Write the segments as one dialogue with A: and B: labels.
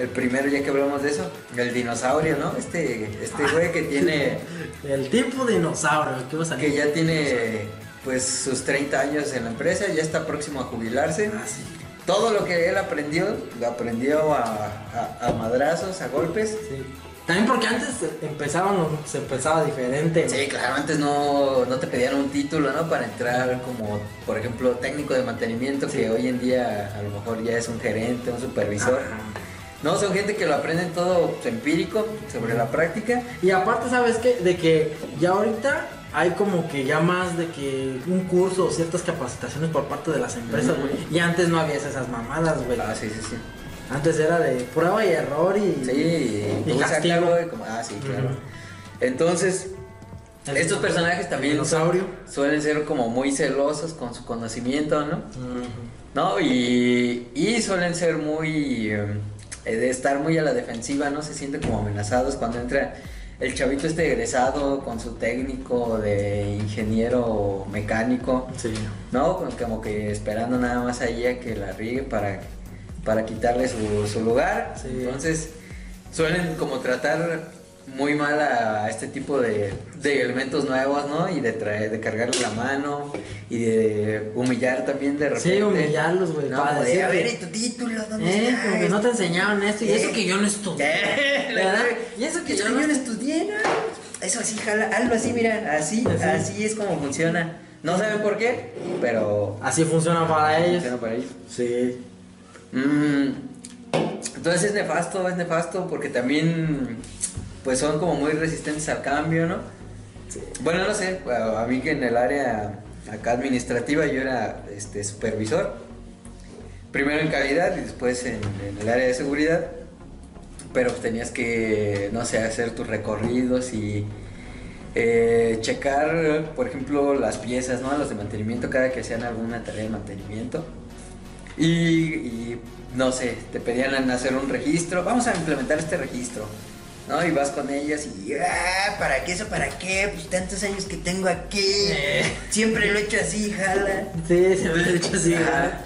A: el primero, ya que hablamos de eso, el dinosaurio, ¿no? Este, este güey que tiene,
B: El tipo dinosaurio, ¿qué va a salir?
A: que ya tiene pues sus 30 años en la empresa, ya está próximo a jubilarse.
B: Ah, sí.
A: Todo lo que él aprendió, lo aprendió a, a- a madrazos, a golpes.
B: Sí. También porque antes empezaban, se empezaba diferente.
A: Sí, claro, antes no, no te pedían un título, ¿no? Para entrar como, por ejemplo, técnico de mantenimiento,
B: Sí.
A: que hoy en día a lo mejor ya es un gerente, un supervisor.
B: Ajá.
A: No, son gente que lo aprenden todo empírico, sobre la práctica.
B: Y aparte, ¿sabes qué? De que ya ahorita hay como que ya más de que un curso o ciertas capacitaciones por parte de las empresas, güey. Y antes no había esas mamadas, güey.
A: Ah, sí, sí, sí.
B: Antes era de prueba y error y...
A: Sí, y,
B: Y castigo.
A: como- ah, sí, claro. Entonces,
B: El-
A: estos personajes también son- suelen ser como muy celosos con su conocimiento, ¿no? ¿no? Y, y suelen ser muy... eh, de estar muy a la defensiva, ¿no? Se sienten como amenazados cuando entra el chavito este egresado con su técnico de ingeniero mecánico,
B: Sí.
A: ¿no? Como- Como que esperando nada más ahí a que la riegue para, para quitarle su, su lugar.
B: Sí.
A: Entonces suelen como tratar muy mal a este tipo de, de elementos nuevos, ¿no? Y de traer, de cargarle la mano y de humillar también de repente.
B: Sí, humillarlos, güey.
A: No,
B: para decir
A: a ver, ¿y tu título? ¿Dónde
B: Eh,
A: está?
B: como que no te enseñaron esto y eso que yo no estudié.
A: Eh,
B: ¿Verdad? Y eso que yo no
A: yo no estudié, ¿no? Eso así, jala, algo así, mira, así,
B: Así.
A: así es como funciona. No saben por qué, pero
B: Así funciona para ellos.
A: funciona para ellos.
B: Sí.
A: Mm, entonces es nefasto, es nefasto porque también pues son como muy resistentes al cambio, ¿no? Bueno, no sé, a mí que en el área acá administrativa yo era este supervisor, primero en calidad y después en, en el área de seguridad, pero pues tenías que, no sé, hacer tus recorridos y eh, checar, por ejemplo, las piezas, ¿no? Los de mantenimiento, cada que hacían alguna tarea de mantenimiento. Y, y, no sé, te pedían hacer un registro, vamos a implementar este registro, ¿no? Y vas con ellas y, ah, ¿para qué eso? ¿Para qué? Pues tantos años que tengo aquí,
B: Eh.
A: siempre lo he hecho así, jala.
B: Sí, se me ha hecho así.
A: Ajá.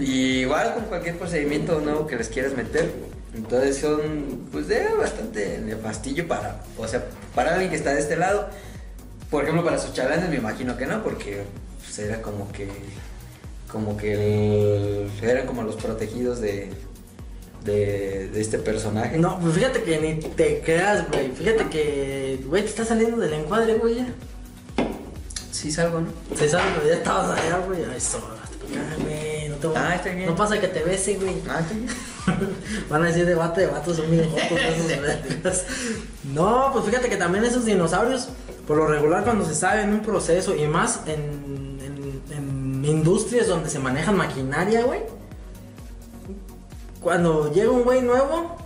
A: Y igual con cualquier procedimiento nuevo que les quieras meter. Entonces son, pues, de bastante nefastillo para, o sea, para alguien que está de este lado. Por ejemplo, para sus chalanes me imagino que no, porque pues, era como que, como que el- eran como los protegidos de, de, de este personaje.
B: No, pues fíjate que ni te creas, güey. Fíjate que, güey, te está saliendo del encuadre, güey. ya.
A: Sí salgo, ¿no?
B: Se sabe, güey, ya estabas allá, güey. Ay, eso, güey. No te voy-
A: Ah, está bien.
B: No pasa que te bese, güey.
A: Ah, sí.
B: Van a decir debate de vatos son bien. No, pues fíjate que también esos dinosaurios, por lo regular cuando se sabe en un proceso y más en, en- en industrias donde se manejan maquinaria, güey. Cuando llega un güey nuevo,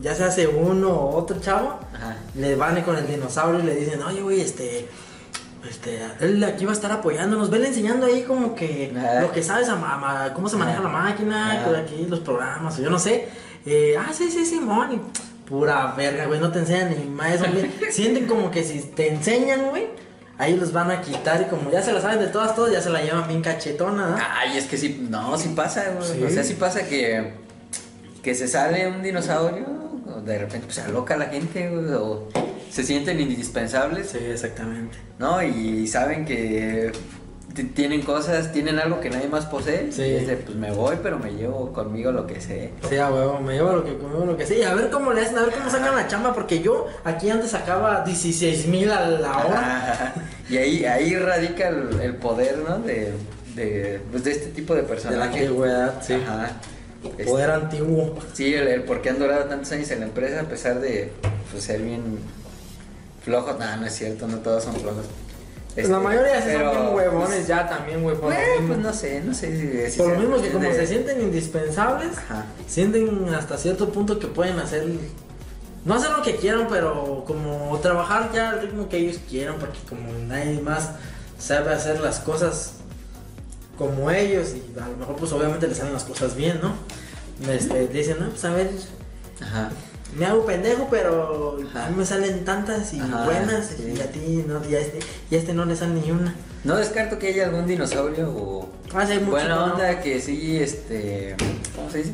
B: ya se hace uno o otro chavo,
A: Ajá.
B: le van con el dinosaurio y le dicen, oye, güey, este... Este, él aquí va a estar apoyándonos, vele enseñando ahí como que lo que sabes, a ma- ma- cómo se maneja la máquina, aquí los programas, o yo no sé. Eh, ah, sí, sí, Simón, y pura verga, güey, no te enseñan ni más eso, güey. Sienten como que si te enseñan, güey, ahí los van a quitar y como ya se la saben de todas, todas, ya se la llevan bien cachetona, ¿no?
A: Ay, es que sí, no, sí pasa, güey.
B: Sí.
A: O sea, sí pasa que, que se sale un dinosaurio, o de repente pues, se aloca la gente, o se sienten indispensables,
B: Sí, exactamente.
A: ¿no? Y saben que tienen cosas, tienen algo que nadie más posee.
B: Sí.
A: Y es de, pues me voy, pero me llevo conmigo lo que sé.
B: Sí, a huevo, me llevo lo que conmigo, lo que sí. A ver cómo le hacen, a ver cómo sacan la chamba, porque yo aquí antes sacaba 16 mil a la hora.
A: Y ahí, ahí radica el, el poder, ¿no? De, de, pues, de este tipo de
B: De la
A: personajes.
B: antigüedad, sí.
A: Ajá. Este,
B: Poder antiguo.
A: Sí, el, el por qué han durado tantos años en la empresa a pesar de pues, ser bien flojos. No, no es cierto, no todos son flojos.
B: Pues la
A: Este,
B: mayoría sí
A: pero,
B: son bien huevones
A: pues,
B: ya también, güey. Por, lo
A: bueno,
B: mismo.
A: pues no sé, no sé si- si
B: Por lo mismo que como
A: de-
B: se sienten indispensables,
A: Ajá.
B: sienten hasta cierto punto que pueden hacer, no hacer lo que quieran, pero como trabajar ya al ritmo que ellos quieran, porque como nadie más sabe hacer las cosas como ellos y a lo mejor pues obviamente les salen las cosas bien, ¿no? Este, dicen, no, pues a ver,
A: Ajá.
B: me hago pendejo, pero
A: Ajá.
B: a mí me salen tantas y
A: Ajá,
B: buenas
A: sí.
B: y a ti no, y a este, y a este no le sale ni una.
A: No descarto que haya algún dinosaurio o
B: Ah, sí, hay mucho,
A: buena
B: ¿no?
A: onda que sí, este, ¿cómo se dice?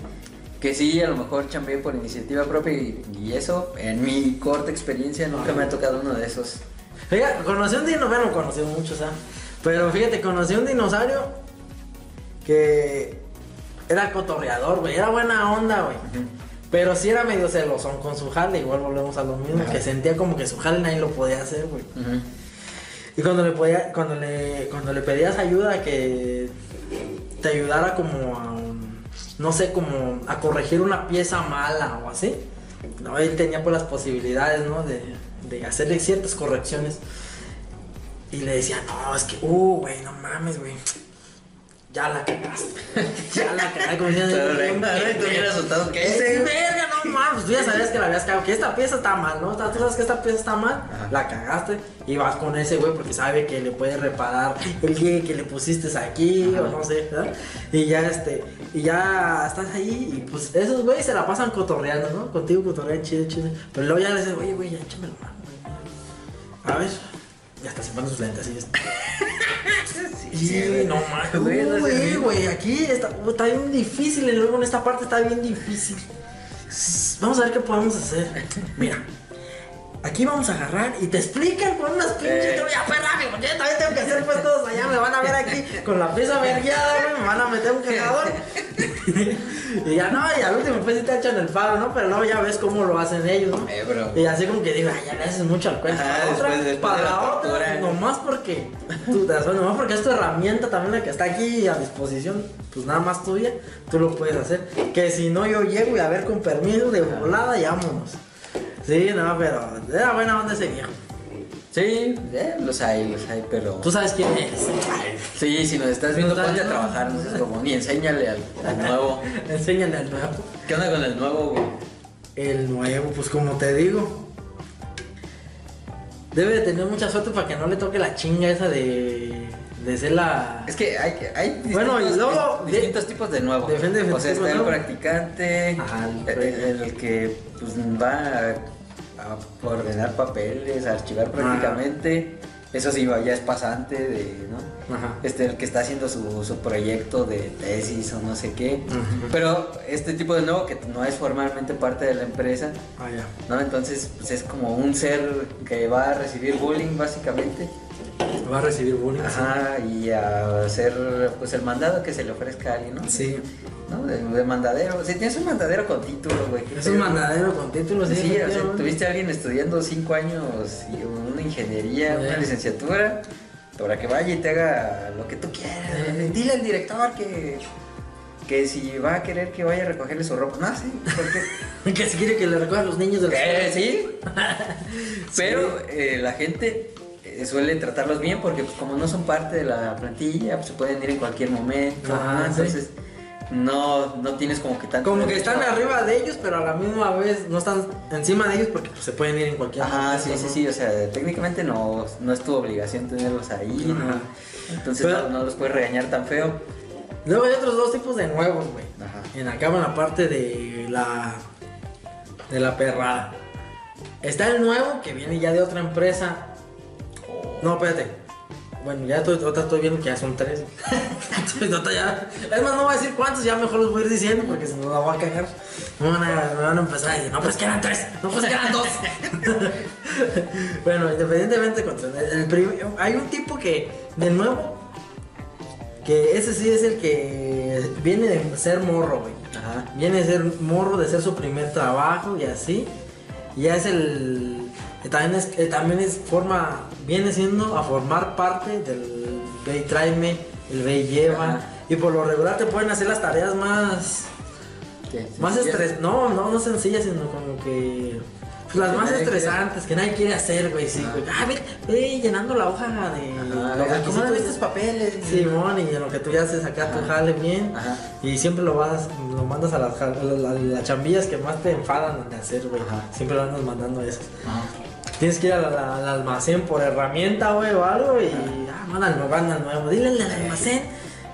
A: que sí, a lo mejor chambeé por iniciativa propia y, y eso, en mi corta experiencia nunca me ha tocado uno de esos.
B: Fíjate, conocí un dinosaurio, bueno, conocí muchos, ¿sabes? Pero fíjate, conocí un dinosaurio que era cotorreador, güey, era buena onda, güey. Pero sí era medio celosón con su jale, igual volvemos a lo mismo,
A: Ajá.
B: que sentía como que su jale nadie lo podía hacer, güey. Y cuando le podía, cuando le, cuando le pedías ayuda que te ayudara como a, no sé, como a corregir una pieza mala o así, no, él tenía pues las posibilidades, ¿no? De, de hacerle ciertas correcciones. Y le decía, no, es que, uh, güey, no mames, güey. Ya la cagaste. Ya la cagaste. Como diciendo,
A: Pero
B: "Bien
A: re- tú bien asustado, ¿qué hice?
B: verga, no mames, tú ya sabías que la habías cagado, que esta pieza está mal, ¿no? Tú sabes que esta pieza está mal,
A: Ajá.
B: la cagaste y vas con ese güey porque sabe que le puede reparar el que, que le pusiste aquí o no sé, ¿verdad? Y ya este, y ya estás ahí y pues esos güeyes se la pasan cotorreando, ¿no? Contigo cotorrean chido, chido. Pero luego ya le dices, oye, güey, ya échame la mano, güey. A ver, ya hasta se ponen sus lentes así.
A: Sí, güey.
B: no mames,
A: Güey, mismo.
B: güey, aquí está, está bien difícil, y luego en esta parte está bien difícil. Vamos a ver qué podemos hacer. Mira, aquí vamos a agarrar y te explican con unas pinches.
A: Eh.
B: Yo, ya, pues rápido, yo también tengo que hacer pues todos allá. Me van a ver aquí con la pieza vergueada, güey. Me van a meter un cagador. y ya no, y al último pues sí te echan el paro, ¿no? Pero luego ya ves cómo lo hacen ellos, ¿no?
A: Eh, bro.
B: Y así como que digo, ay, ya le haces mucho al cuento. Para otra,
A: después- después
B: para
A: la
B: otra,
A: tortura.
B: nomás porque tú nomás porque es tu herramienta también la que está aquí a disposición, pues nada más tuya, tú lo puedes hacer. Que si no, yo llego y a ver con permiso de volada y vámonos. Sí, no, pero era buena onda ese viejo.
A: Sí, eh, los hay, los hay, pero.
B: Tú sabes quién es.
A: Sí, si nos estás viendo,
B: Nos
A: ponte a trabajar, no seas como ni enséñale al, al nuevo.
B: Enséñale al nuevo.
A: ¿Qué onda con el nuevo, güey?
B: El nuevo, pues como te digo. Debe de tener mucha suerte para que no le toque la chinga esa de, de ser la...
A: Es que hay, hay distintos,
B: Bueno, y luego-
A: dis- distintos tipos de nuevo.
B: Depende del
A: o sea, está
B: de
A: el practicante,
B: Ajá, el
A: el,
B: practicante.
A: el que pues, va a, a ordenar papeles, a archivar prácticamente. Eso sí, ya es pasante de, ¿no?
B: Ajá.
A: Este, el que está haciendo su, su proyecto de tesis o no sé qué. Pero este tipo de nuevo que no es formalmente parte de la empresa,
B: Ah, ya.
A: ¿no? Entonces, pues es como un ser que va a recibir bullying básicamente.
B: Va a recibir bullying.
A: Ajá, y a hacer pues el mandado que se le ofrezca a alguien, ¿no?
B: Sí.
A: ¿No? De, de mandadero. Si tienes un mandadero con título, güey. ¿qué
B: Es un mandadero con títulos.
A: Sí, o sea, tuviste a alguien estudiando cinco años y una ingeniería,
B: Sí.
A: una licenciatura, para que vaya y te haga lo que tú quieras.
B: Sí.
A: Dile al director que, que si va a querer que vaya a recogerle su ropa. No, sí, porque
B: que si quiere que le recojan los niños de la
A: Eh, sí. Pero eh, la gente suele tratarlos bien porque pues, como no son parte de la plantilla, pues se pueden ir en cualquier momento.
B: Ajá,
A: ¿no?
B: sí.
A: Entonces no, no tienes como que tanto...
B: Como que están arriba de ellos, pero a la misma vez no están encima de ellos porque pues, se pueden ir en cualquier
A: Ajá, sí,
B: momento,
A: sí,
B: ¿no?
A: sí, o sea, técnicamente no, no es tu obligación tenerlos ahí. Entonces
B: Pero-
A: no, no los puedes regañar tan feo.
B: Luego hay otros dos tipos de nuevos, güey. En acá en la parte de la de la perrada. Está el nuevo que viene ya de otra empresa. No, espérate. Bueno, ya estoy, estoy viendo que ya son tres. Entonces, otra ya- es más, no voy a decir cuántos, ya mejor los voy a ir diciendo porque si no la voy a cagar. Me van a, me van a empezar a decir, no, pues que eran tres, no, pues que eran dos. bueno, independientemente, contra- el prim- hay un tipo que, de nuevo, que ese sí es el que viene de ser morro, güey.
A: Ajá.
B: Viene de ser morro, de ser su primer trabajo y así. Y ya es el. Que También es, que también es forma. Viene siendo a formar parte del ve y tráeme, el ve y lleva.
A: Ajá.
B: Y por lo regular te pueden hacer las tareas más.
A: ¿Qué?
B: Más estres. No, no, no sencillas, sino como que. pues, las
A: Que
B: más
A: quiere-
B: estresantes, que nadie quiere hacer, güey. Sí, güey. Ah, ve, ve llenando la hoja de.
A: Ajá, ¿Cómo
B: requisitos.
A: estos papeles?
B: Simón, y en lo que tú ya haces acá tu
A: Ajá.
B: jale bien.
A: Ajá.
B: Y siempre lo vas, lo mandas a las, a la- a las chambillas que más te enfadan de hacer, güey. Siempre lo andas mandando esas.
A: Ajá.
B: Tienes que ir al, al- al almacén por herramienta, güey, o algo. Y ah, manda al nuevo. Dile al almacén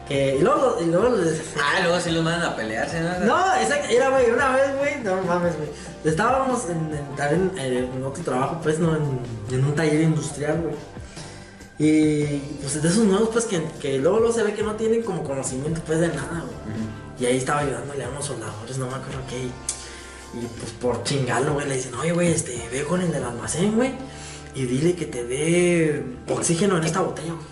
B: que. Y luego, y luego
A: Ah, luego sí los mandan a pelearse, ¿no?
B: no, exacto, era, güey, una vez, güey, no mames, güey. Estábamos en, en- también eh, en otro trabajo, pues, no, en, en un taller industrial, güey. Y pues de esos nuevos, pues, que, que luego, luego se ve que no tienen como conocimiento, pues, de nada, güey. Y ahí estaba ayudándole a unos soldadores, no me acuerdo qué. Y, pues por chingarlo, güey, le dicen, oye, güey, este, ve con el del almacén, güey. Y dile que te dé oxígeno en esta botella, güey.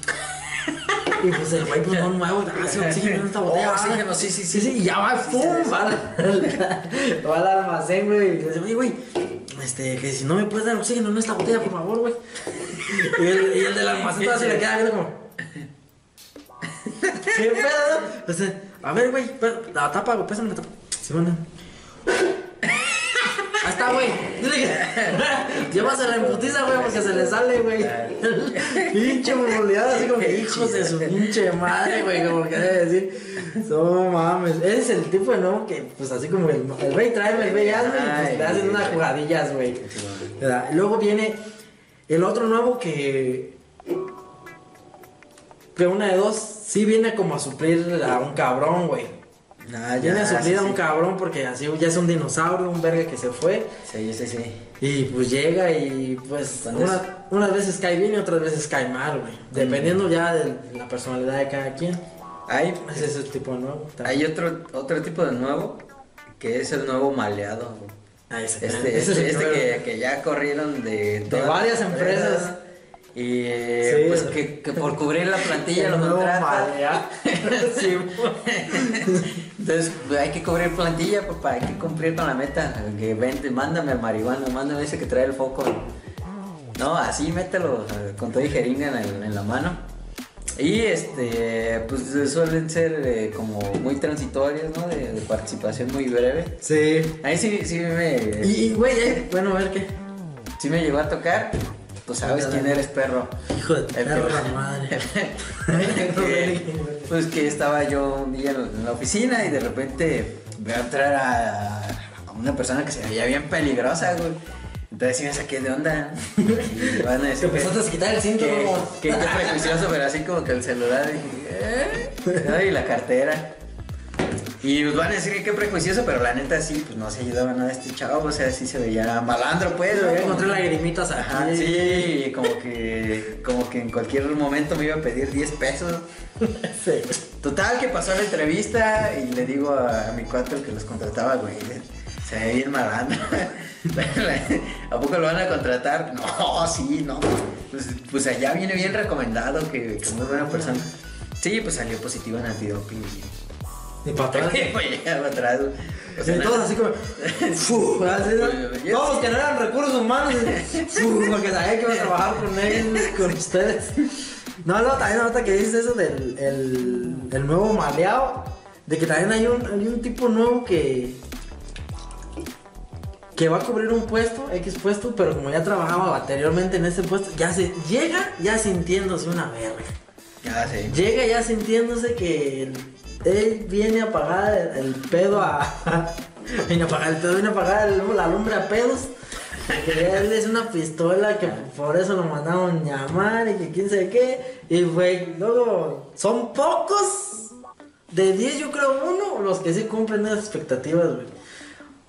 B: Y pues el güey, pues no nuevo, hace oxígeno en esta botella.
A: Oh, oxígeno, sí, sí, sí.
B: Sí, sí, y ya va, ¡pum! Va al, va al almacén, güey. Y le dice, oye, güey, este, que si no me puedes dar oxígeno en esta botella, por favor, güey. Y el, y el del almacén todavía se le queda viendo como. ¿Qué pedo? Sea, a ver, güey, la tapa, güey, pésame la tapa. Se manda. Ahí está, güey. Dile que. Llévasela en putiza, güey, porque se le sale, güey. Pinche movilidad, así como que hijos de su pinche madre, güey, como que debe decir. No mames. Ese es el tipo de nuevo que, pues así como el, el güey tráeme, el güey hazme, y pues te hacen unas jugadillas, güey. Luego viene el otro nuevo que. Que una de dos, sí viene como a suplir a un cabrón, güey.
A: Ah,
B: Viene a
A: sí,
B: suplir a
A: sí.
B: un cabrón porque así ya es un dinosaurio, un verga que se fue.
A: Sí, sí, sí.
B: Y pues llega y pues una- unas veces cae bien y otras veces cae mal, güey. Dependiendo ya de la personalidad de cada quien.
A: Hay,
B: Ese es el tipo de nuevo.
A: hay otro, otro tipo de nuevo que es el nuevo maleado. güey.
B: Ah, ese,
A: Este,
B: ese es
A: este, este que, que ya corrieron de, todas
B: varias empresas.
A: Y
B: Sí.
A: pues que, que por cubrir la plantilla lo
B: malea. Sí,
A: Entonces pues, hay que cubrir plantilla, papá, hay que cumplir con la meta. Que vente, mándame al marihuana, mándame ese que trae el foco. No, así mételo con todo y jeringa en, el- en la mano. Y este, pues suelen ser eh, como muy transitorios, ¿no? De, de participación muy breve.
B: sí.
A: Ahí sí, sí me,
B: Y, y, güey, eh, bueno, a ver qué.
A: sí me llegó a tocar. Pues sabes quién eres, perro.
B: Hijo de
A: El
B: perra
A: que-
B: madre.
A: que, pues que estaba yo un día en la oficina y de repente veo entrar a, a una persona que se veía bien peligrosa, güey. Entonces sí me saqué de onda. Y van a decir
B: empezaste a quitar el cinto,
A: que, que- que prejuicioso, pero así como que el celular dije, ¿eh? Y la cartera. Y nos van a decir que qué prejuicioso, pero la neta sí, pues no se ayudaba nada este chavo, o sea, sí se veía malandro, pues.
B: Yo encontré lagrimitas.
A: Ajá, sí, como que, como que en cualquier momento me iba a pedir 10 pesos.
B: Sí.
A: Total, que pasó la entrevista y le digo a, a mi cuatro que los contrataba, güey, se ve bien malandro. ¿A poco lo van a contratar? No, sí, no. Pues, pues allá viene bien recomendado, que, que es muy buena persona. Sí, pues salió positivo en antidoping.
B: Ni para atrás.
A: O sea,
B: Sí, todos así como. Todos
A: sí.
B: que no eran recursos humanos. fu, porque sabía que iba a trabajar con ellos, con ustedes. No, no, también ahorita que dices eso del el, el nuevo maleado. De que también hay un, hay un tipo nuevo que. Que va a cubrir un puesto, X puesto, pero como ya trabajaba anteriormente en ese puesto, ya se llega ya sintiéndose una verga.
A: Ya sé.
B: Llega ya sintiéndose que él, viene a pagar el, pedo a. viene a pagar el pedo, viene a pagar la lumbre a pedos. Que él es una pistola que por eso lo mandaron llamar y que quién sabe qué. Y güey, luego son pocos. De 10 yo creo uno los que sí cumplen esas expectativas, güey.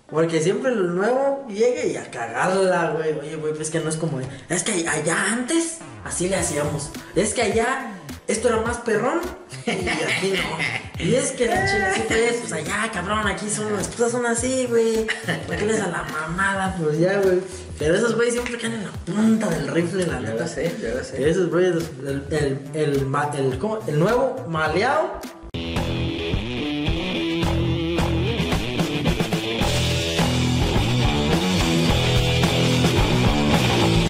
B: Porque siempre el nuevo llega y a cagarla, güey. Oye, güey, pues que no es como. Es que allá antes así le hacíamos. Es que allá esto era más perrón y aquí no. Y es que la chica sí pues, pues allá, cabrón, aquí son las cosas son así, güey. ¿Por qué les a la mamada? Pues ya, güey. Pero esos güeyes siempre caen en la punta del rifle, la
A: Yo
B: neta.
A: lo sé, yo lo sé.
B: Esos güeyes, el, el, el, el nuevo maleado